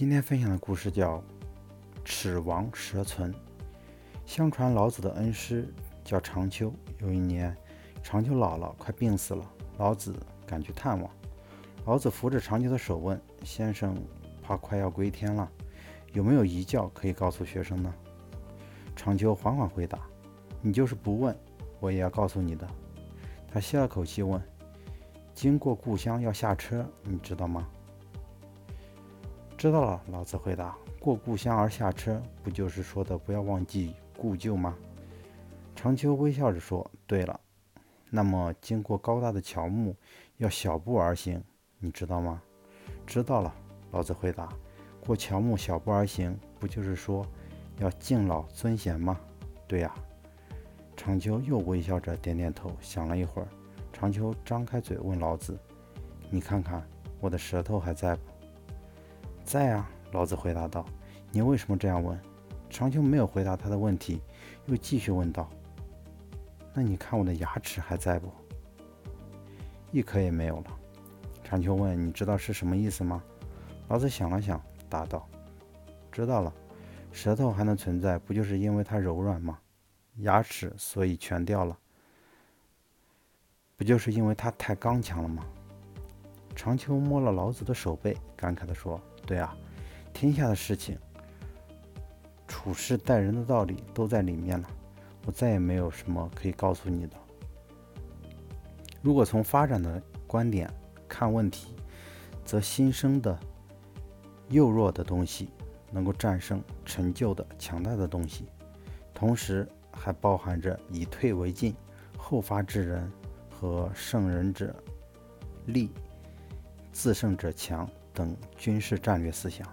今天分享的故事叫《齿亡舌存》。相传老子的恩师叫长秋。有一年，长秋老了，快病死了，老子赶去探望。老子扶着长秋的手问：“先生，怕快要归天了，有没有遗教可以告诉学生呢？”长秋缓缓回答：“你就是不问，我也要告诉你的。”他吸了口气问：“经过故乡要下车，你知道吗？”知道了，老子回答：“过故乡而下车，不就是说的不要忘记故旧吗？”长秋微笑着说：“对了，那么经过高大的乔木，要小步而行，你知道吗？”知道了，老子回答：“过乔木小步而行，不就是说要敬老尊贤吗？”对呀。长秋又微笑着点点头，想了一会儿，长秋张开嘴问老子：“你看看我的舌头还在不？”在啊，老子回答道。你为什么这样问？长秋没有回答他的问题，又继续问道：“那你看我的牙齿还在不？”一颗也没有了。长秋问：“你知道是什么意思吗？”老子想了想，答道：“知道了，舌头还能存在，不就是因为它柔软吗？牙齿所以全掉了，不就是因为它太刚强了吗？”长秋摸了老子的手背，感慨地说。对啊，天下的事情，处事待人的道理都在里面了。我再也没有什么可以告诉你的。如果从发展的观点看问题，则新生的幼弱的东西能够战胜陈旧的强大的东西，同时还包含着以退为进、后发制人和胜人者力、自胜者强。等军事战略思想。